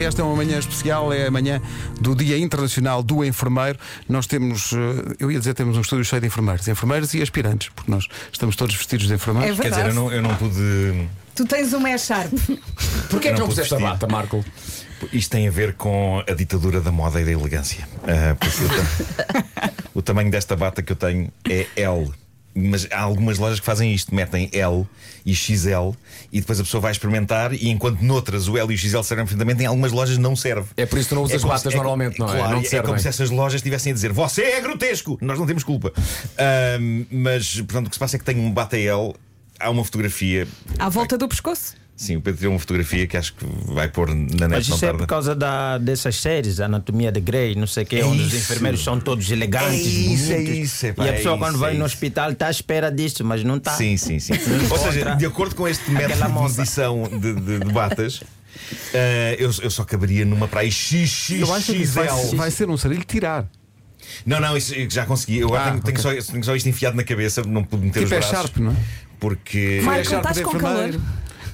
Esta é uma manhã especial, é a manhã do Dia Internacional do Enfermeiro. Nós temos, eh, eu ia dizer, temos um estúdio cheio de enfermeiros, enfermeiros e aspirantes, porque nós estamos todos vestidos de É enfermeiros. verdade. Quer dizer, eu não, eu não pude. Tu tens uma é sharp. Porquê é que Não não puseste a bata, Marco? Isto tem a ver com a ditadura da moda e da elegância. Porque o, o tamanho desta bata que eu tenho é L. Mas há algumas lojas que fazem isto, metem L e XL e depois a pessoa vai experimentar e enquanto noutras o L e o XL servem perfeitamente, em algumas lojas não serve. É por isso que não usas como batas se- normalmente, não é? Claro, Não é servem. como se essas lojas estivessem a dizer Você é grotesco! Nós não temos culpa. Ahm, mas, portanto, o que se passa é que tenho um bata L, há uma fotografia. À volta do pescoço. Sim, o Pedro tirou uma fotografia que acho que vai pôr na net Mas isso é por causa da, dessas séries, Anatomia de Grey, não sei o quê, onde os isso. enfermeiros são todos elegantes, É isso, é bonitos. isso, epá, e a é pessoa, isso, quando vai é no isso. hospital, está à espera disso, mas não está. Sim, sim, sim. Ou seja, de acordo com este método de medição de, de- de batas, eh, eu, eu só caberia numa praia Eu acho que isso vai, XXXL. vai ser um sarilho tirar. Não, não, isso já consegui. Eu agora Ah, tenho, tenho ok. só, tenho só isto enfiado na cabeça, não pude meter Tipo os é braços. sharp, não é? Porque. Marco, É sharp estás com enfermeiro.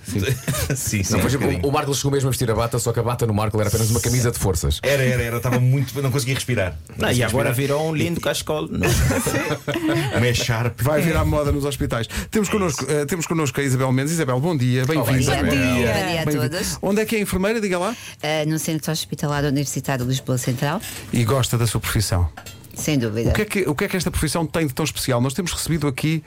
sim, sim. Não, um exemplo, bocadinho. o Marco chegou mesmo a vestir a bata, só que a bata no Marco era apenas uma camisa de forças. Era, era, era. Estava muito. Não conseguia respirar. Não Não, e conseguia agora respirar. virou um lindo cascol. não? Uma é sharp. Vai virar moda nos hospitais. Temos connosco, eh, temos connosco a Isabel Mendes. Isabel, bom dia, bem-vinda. Bom dia. Bom dia a todos. Onde é que é a enfermeira? Diga lá. Uh, no Centro Hospitalar Universitário de Lisboa Central, E gosta da sua profissão. sem dúvida. O que, é que, o que é que esta profissão tem de tão especial? Nós temos recebido aqui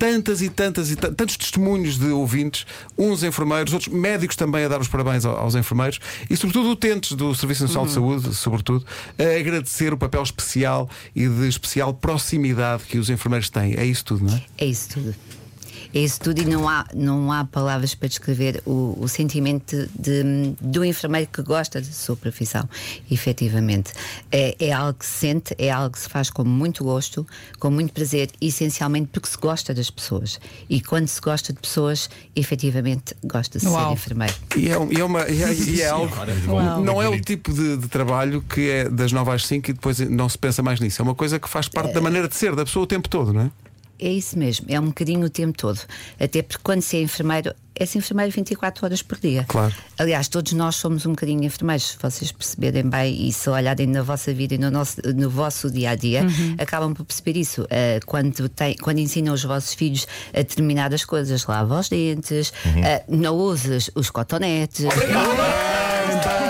tantas e tantas e ta- tantos testemunhos de ouvintes, uns enfermeiros, outros médicos também a dar os parabéns ao- aos enfermeiros e, sobretudo, utentes do Serviço Nacional de Saúde, sobretudo, a agradecer o papel especial e de especial proximidade que os enfermeiros têm. É isso tudo, não é? É isso tudo. É isso tudo e não há, não há palavras para descrever o, o sentimento de, do enfermeiro que gosta da sua profissão, efetivamente. É, é algo que se sente, é algo que se faz com muito gosto, com muito prazer, essencialmente porque se gosta das pessoas. E quando se gosta de pessoas, efetivamente gosta de Uau. ser enfermeiro. E é, um- e é uma, e é, e é algo. Uau. Não é o tipo de, de trabalho que é das 9 às 5 e depois não se pensa mais nisso. É uma coisa que faz parte da maneira de ser da pessoa o tempo todo, não é? É isso mesmo, é um bocadinho o tempo todo. Até porque quando se é enfermeiro, é-se enfermeiro 24 horas por dia. Claro. Aliás, todos nós somos um bocadinho enfermeiros, se vocês perceberem bem e se olharem na vossa vida e no, nosso, no vosso dia a dia, acabam por perceber isso. Ah, quando, tem, quando ensinam os vossos filhos a determinadas coisas, lava os dentes, ah, não uses os cotonetes. Aí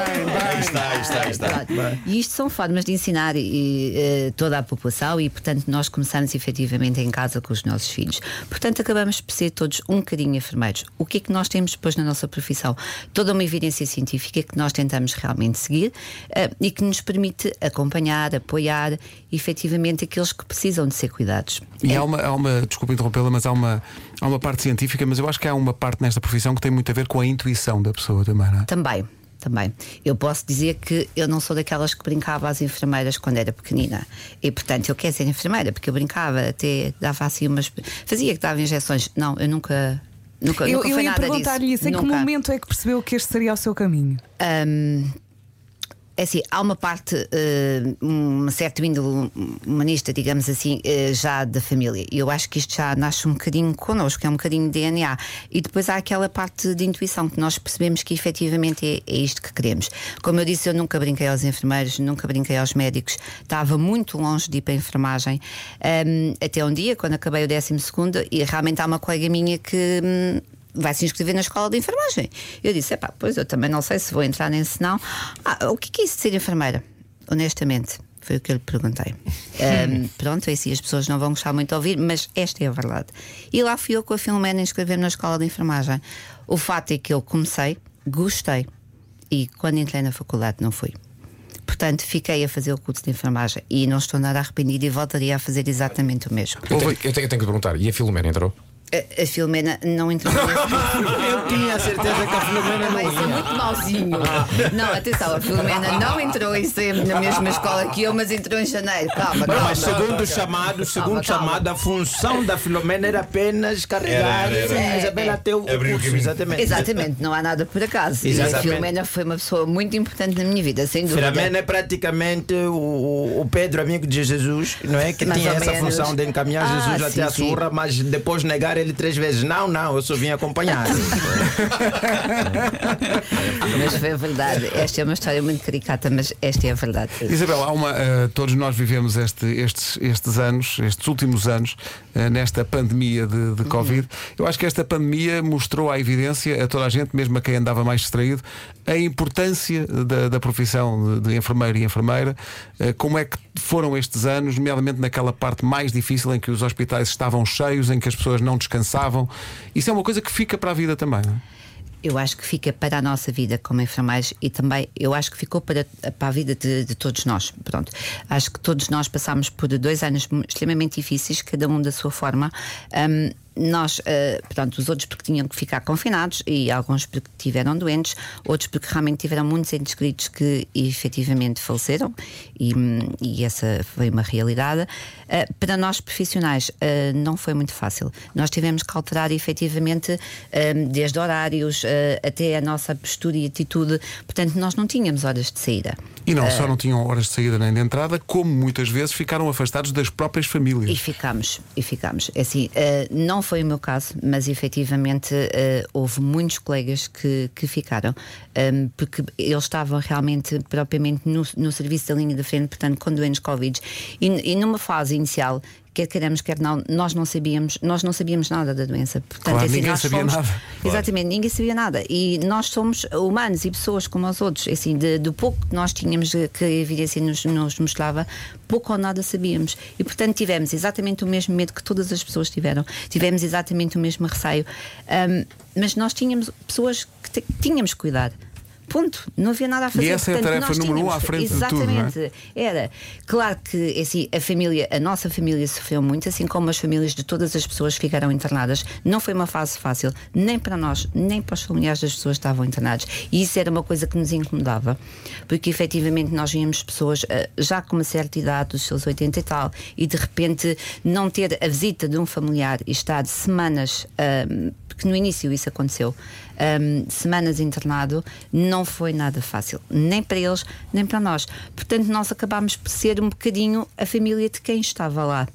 está, aí está, aí está. Pronto. E isto são formas de ensinar e, eh, toda a população e, portanto, nós começamos efetivamente em casa com os nossos filhos. Portanto, acabamos por ser todos um bocadinho enfermeiros. O que é que nós temos depois na nossa profissão? Toda uma evidência científica que nós tentamos realmente seguir eh, e que nos permite acompanhar, apoiar efetivamente aqueles que precisam de ser cuidados. E há uma, há uma desculpa interrompê-la, mas há uma, há uma parte científica, mas eu acho que há uma parte nesta profissão que tem muito a ver com a intuição da pessoa também, não é? Também. Também. Eu posso dizer que eu não sou daquelas que brincava às enfermeiras quando era pequenina. E, portanto, eu quero ser enfermeira porque eu brincava, até dava assim umas. Fazia que dava injeções. Não, eu nunca. Nunca, Eu, nunca eu ia perguntar-lhe isso. Em que Nunca. momento é que percebeu que este seria o seu caminho? Hum, é assim, há uma parte, eh, uma certa índole humanista, digamos assim, eh, já da família. E eu acho que isto já nasce um bocadinho connosco, é um bocadinho de DNA. E depois há aquela parte de intuição que nós percebemos que efetivamente é, é isto que queremos. Como eu disse, eu nunca brinquei aos enfermeiros, nunca brinquei aos médicos, estava muito longe de ir para a enfermagem. Hum, até um dia, quando acabei o 12 segundo, e realmente há uma colega minha que. hum, vai se inscrever na escola de enfermagem. Eu disse: epá, pois eu também não sei se vou entrar nesse não. Ah, o que é isso de ser enfermeira? Honestamente. Foi o que eu lhe perguntei. Ahm, pronto, é assim, as pessoas não vão gostar muito de ouvir, mas esta é a verdade. E lá fui eu com a Filomena inscrever-me na escola de enfermagem. O fato é que eu comecei, gostei, e quando entrei na faculdade não fui. Portanto, fiquei a fazer o curso de enfermagem e não estou nada arrependida e voltaria a fazer exatamente o mesmo. Eu tenho, eu tenho- eu tenho que perguntar, e a Filomena entrou? A, a Filomena não entrou Eu tinha a certeza que a Filomena não Mas é muito mauzinho. Não, atenção, a Filomena não entrou em sempre na mesma escola que eu, mas entrou em janeiro. Calma, calma. Mas segundo o chamado, segundo o calma. chamado, a função da Filomena era apenas carregar Era, era, era. a Isabela até o Abrir o curso, exatamente. Exatamente, não há nada por acaso. E a Exatamente. Filomena foi uma pessoa muito importante na minha vida, sem dúvida. Filomena é praticamente o, o Pedro, amigo de Jesus, não é? Que Mais tinha essa menos. função de encaminhar Ah, Jesus sim, até a sim. surra, mas depois negar ele três vezes. Não, não, eu só vim acompanhar. Mas foi verdade. Esta é uma história muito caricata, mas esta é a verdade. Isabel, há uma, eh, todos nós vivemos este- estes, estes anos, estes últimos anos, nesta pandemia de, de Covid. Eu acho que esta pandemia mostrou à evidência a toda a gente, mesmo a quem andava mais distraído, a importância da, da profissão de, de enfermeiro e enfermeira. Eh, Como é que foram estes anos, nomeadamente naquela parte mais difícil em que os hospitais estavam cheios, em que as pessoas não descansavam. Isso é uma coisa que fica para a vida também, não é? Eu acho que fica para a nossa vida como enfermeiros e também eu acho que ficou para, para a vida de, de todos nós. Pronto. Acho que todos nós passámos por dois anos extremamente difíceis, cada um da sua forma. Ahm, nós, eh, portanto, os outros porque tinham que ficar confinados e alguns porque tiveram doentes, outros porque realmente tiveram muitos entes queridos que efetivamente faleceram e, hum, e essa foi uma realidade. Eh, para nós profissionais eh, não foi muito fácil. Nós tivemos que alterar efetivamente eh, desde horários até a nossa postura e atitude. Portanto, nós não tínhamos horas de saída. E não só não tinham horas de saída nem de entrada, como muitas vezes ficaram afastados das próprias famílias. E ficamos, e ficamos. É Assim, eh, não foi o meu caso, mas efetivamente eh, houve muitos colegas que, que ficaram, ehm, porque eles estavam realmente propriamente no, no serviço da linha da frente, portanto, com doentes Covid. E, e numa fase inicial, quer queiramos, quer não, nós não sabíamos, nós não sabíamos nada da doença. Portanto, Claro, assim, ninguém sabia fomos- nada. Exatamente, ninguém sabia nada. E nós somos humanos e pessoas como os outros. Assim, de- do pouco que nós tínhamos, que a evidência nos, nos mostrava, pouco ou nada sabíamos. E portanto tivemos exatamente o mesmo medo que todas as pessoas tiveram. Tivemos exatamente o mesmo receio. Ahm, mas nós tínhamos pessoas que tínhamos cuidar. Ponto. Não havia nada a fazer. essa é a Portanto, tarefa número um à frente de tudo, é? Exatamente. Era. Claro que assim, a família, a nossa família sofreu muito, assim como as famílias de todas as pessoas que ficaram internadas. Não foi uma fase fácil, nem para nós, nem para os familiares das pessoas que estavam internadas. E isso era uma coisa que nos incomodava, porque efetivamente nós víamos pessoas ah, já com uma certa idade, dos seus 80 e tal, e de repente não ter a visita de um familiar e estar semanas, porque no início isso aconteceu. um, semanas internado, não foi nada fácil, nem para eles, nem para nós. Portanto, nós acabámos por ser um bocadinho a família de quem estava lá.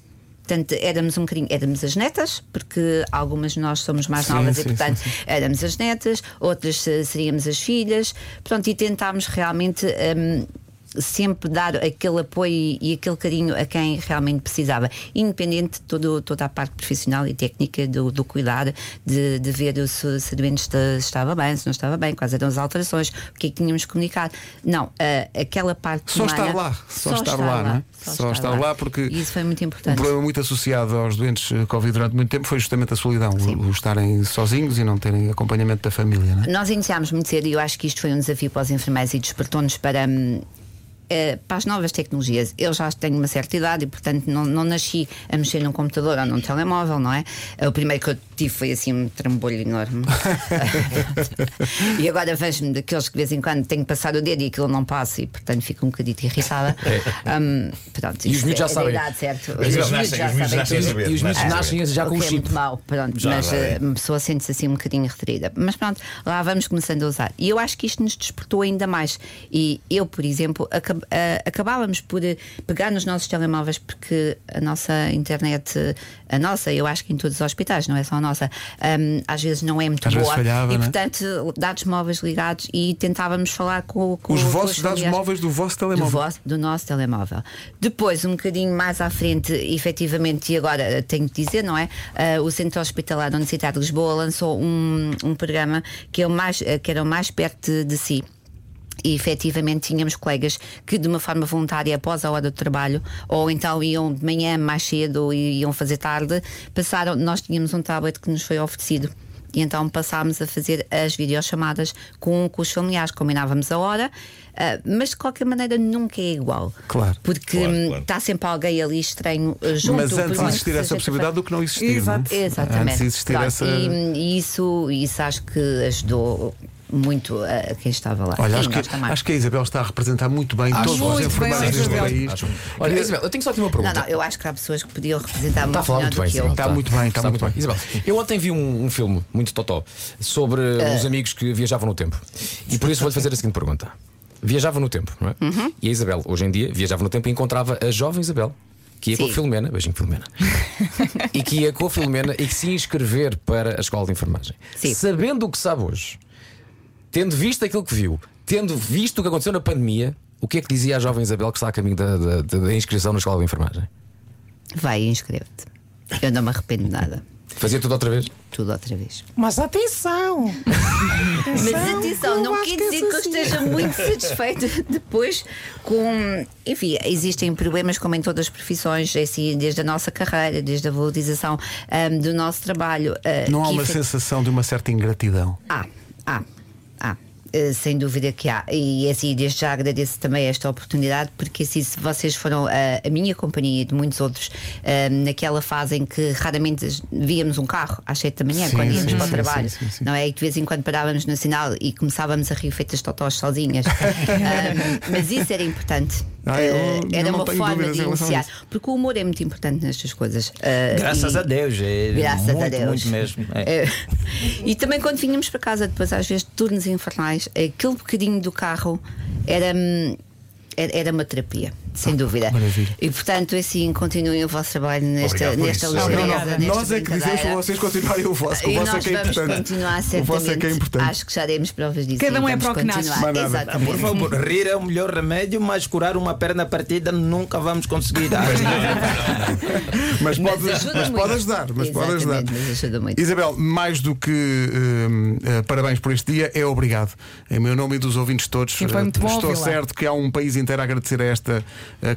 Portanto, éramos um bocadinho, éramos as netas, porque algumas de nós somos mais Sim, novas sim, e, portanto, sim, éramos as netas, outras eh, seríamos as filhas, portanto, e tentámos realmente. hum, sempre dar aquele apoio e, aquele carinho a quem realmente precisava, independente de todo, toda a parte profissional e técnica do, do cuidar, de, de ver se, se o doente esta- estava bem, se não estava bem, quais eram as alterações, o que é que tínhamos que comunicar. Não, ah, aquela parte Só humana- estar lá, só, estar, lá, não é? Só, estar lá, porque isso foi muito um importante. problema muito associado aos doentes eh, Covid durante muito tempo foi justamente a solidão, o, o estarem sozinhos e não terem acompanhamento da família, não é? Nós iniciámos muito cedo e eu acho que isto foi um desafio para os enfermeiros e despertou-nos para. hum, eh, para as novas tecnologias, eu já tenho uma certa idade e, portanto, não, não nasci a mexer num computador ou num telemóvel, não é? O primeiro que eu tive foi assim um trambolho enorme. e agora vejo-me daqueles que de vez em quando tenho que passar o dedo e aquilo não passa e, portanto, fico um bocadito irritada. Hum, pronto, E os miúdos já é sabem. idade, certo? Os os miúdos tudo. saber, E os miúdos nascem já com O é chip. muito mau, pronto, Já, mas já é. eh, uma pessoa sente-se assim um bocadinho retraída. Mas pronto, lá vamos começando a usar. E eu acho que isto nos despertou ainda mais. E eu, por exemplo, acab- eh, acabávamos por eh, pegar nos nossos telemóveis, porque a nossa internet, eh, a nossa, eu acho que em todos os hospitais, não é só a nossa, hum, às vezes não é muito Às boa. falhava, e é? portanto, dados móveis ligados e tentávamos falar com, com Os com vossos dados familiares móveis do vosso do, telemóvel. vosso- do nosso telemóvel. Depois, um bocadinho mais à frente, efetivamente, e agora eh, tenho que dizer, não é? Ah, o Centro Hospitalar da Universidade de Lisboa lançou um, um programa que, é mais, eh, que era o mais perto de si. E efetivamente tínhamos colegas que, de uma forma voluntária, após a hora do trabalho, ou então iam de manhã mais cedo e iam fazer tarde, passaram. Nós tínhamos um tablet que nos foi oferecido. E então passámos a fazer as videochamadas com, com os familiares, combinávamos a hora, ah, mas de qualquer maneira nunca é igual. Claro. Porque Claro, hum, claro. está sempre alguém ali estranho ah, junto. Mas antes existir essa possibilidade do que não existir. Exato. é? Exatamente. Antes existir Pronto, essa. e, e isso, isso acho que ajudou muito a quem estava lá. Olha, acho que, acho que a Isabel está a representar muito bem todos os muito bem, enfermeiros deste país. Acho- Olha, Isabel, eu tenho só aqui uma Não, pergunta. não, eu acho que há pessoas que podiam representar Está a muito falar melhor muito do bem, que eu. Isabel. Está muito bem, está muito bem. Isabel, eu ontem vi um, um filme muito totó sobre uns amigos que viajavam no tempo. E por isso vou-lhe fazer a seguinte pergunta. Viajava no tempo, não é? Uhum. E a Isabel, hoje em dia, viajava no tempo e encontrava a jovem Isabel que ia com a Sim. Filomena, beijinho Filomena, e que ia com a Filomena e que se inscrever para a escola de enfermagem. Sim. Sabendo o que sabe hoje, tendo visto aquilo que viu, tendo visto o que aconteceu na pandemia, o que é que dizia a jovem Isabel que está a caminho da, da- da- da inscrição na escola de enfermagem? Vai e inscreve-te. Eu não me arrependo de nada. Fazia tudo outra vez? Tudo outra vez. Mas atenção! Mas atenção, não quer dizer que eu esteja muito satisfeita depois com. Enfim, existem problemas como em todas as profissões, é assim, desde a nossa carreira, desde a valorização ahm, do nosso trabalho. ah, Não há uma efet- sensação de uma certa ingratidão. Há, há, há. Eh, Sem dúvida que há. E assim, desde já agradeço também esta oportunidade, porque assim, se vocês foram a, a minha companhia e de muitos outros eh, naquela fase em que raramente víamos um carro às 7 da manhã, Sim, quando íamos sim, para o trabalho, sim, não é? E de vez em quando parávamos no sinal e começávamos a rir feitas totós sozinhas. Ah, mas isso era importante. Ah, eu- Eh, eu era uma forma de iniciar. Porque o humor é muito importante nestas coisas. Ah, Graças e- a Deus. É Graças muito, a Deus. Muito mesmo. É. É. E também quando vinhamos para casa, depois às vezes de turnos infernais, aquele bocadinho do carro era, hum, era, era uma terapia, sem dúvida. Ah, maravilha. E portanto, assim, continuem o vosso trabalho nesta, Obrigado nesta isso. Não, não, ligeireza, não. nesta Nós é que dizemos para vocês continuarem o vosso, que o E vosso é nós que é vamos importante. continuar O vosso é que é importante. Acho que já demos provas disso. Cada um é para o que nasce. Exatamente. Por favor, rir é o melhor remédio, mas curar uma perna partida nunca vamos conseguir. Mas pode, Mas ajuda mas pode ajudar. Mas pode ajudar. Mas ajuda muito. Isabel, mais do que hum, eh, parabéns por este dia, é obrigado. Em meu nome e dos ouvintes todos, Sim, eh, estou certo que há um país inteiro a agradecer a esta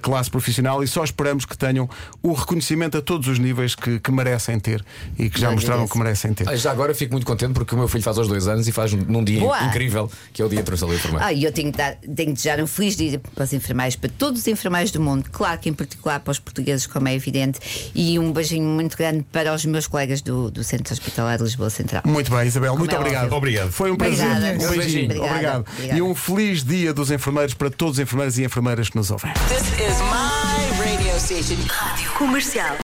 classe profissional e só esperamos que tenham o reconhecimento a todos os níveis que, que merecem ter e que já Eu mostraram que merecem ter. Ah, Já agora fico muito contente porque o meu filho faz aos dois anos e faz num dia Boa. incrível, que é o Dia do Enfermeiro. Ah, e eu tenho que, dar, tenho que desejar um feliz dia para os enfermeiros, para todos os enfermeiros do mundo, claro que em particular para os portugueses, como é evidente, e um beijinho muito grande para os meus colegas do, do Centro Hospitalar de Lisboa Central. Muito bem, Isabel, muito é obrigado. Obrigado. Foi um prazer. Obrigada. Um beijinho. Obrigada. Obrigado. Obrigada. E um feliz dia dos enfermeiros para todos os enfermeiros e enfermeiras que nos ouvem. This is my radio station. Rádio Comercial.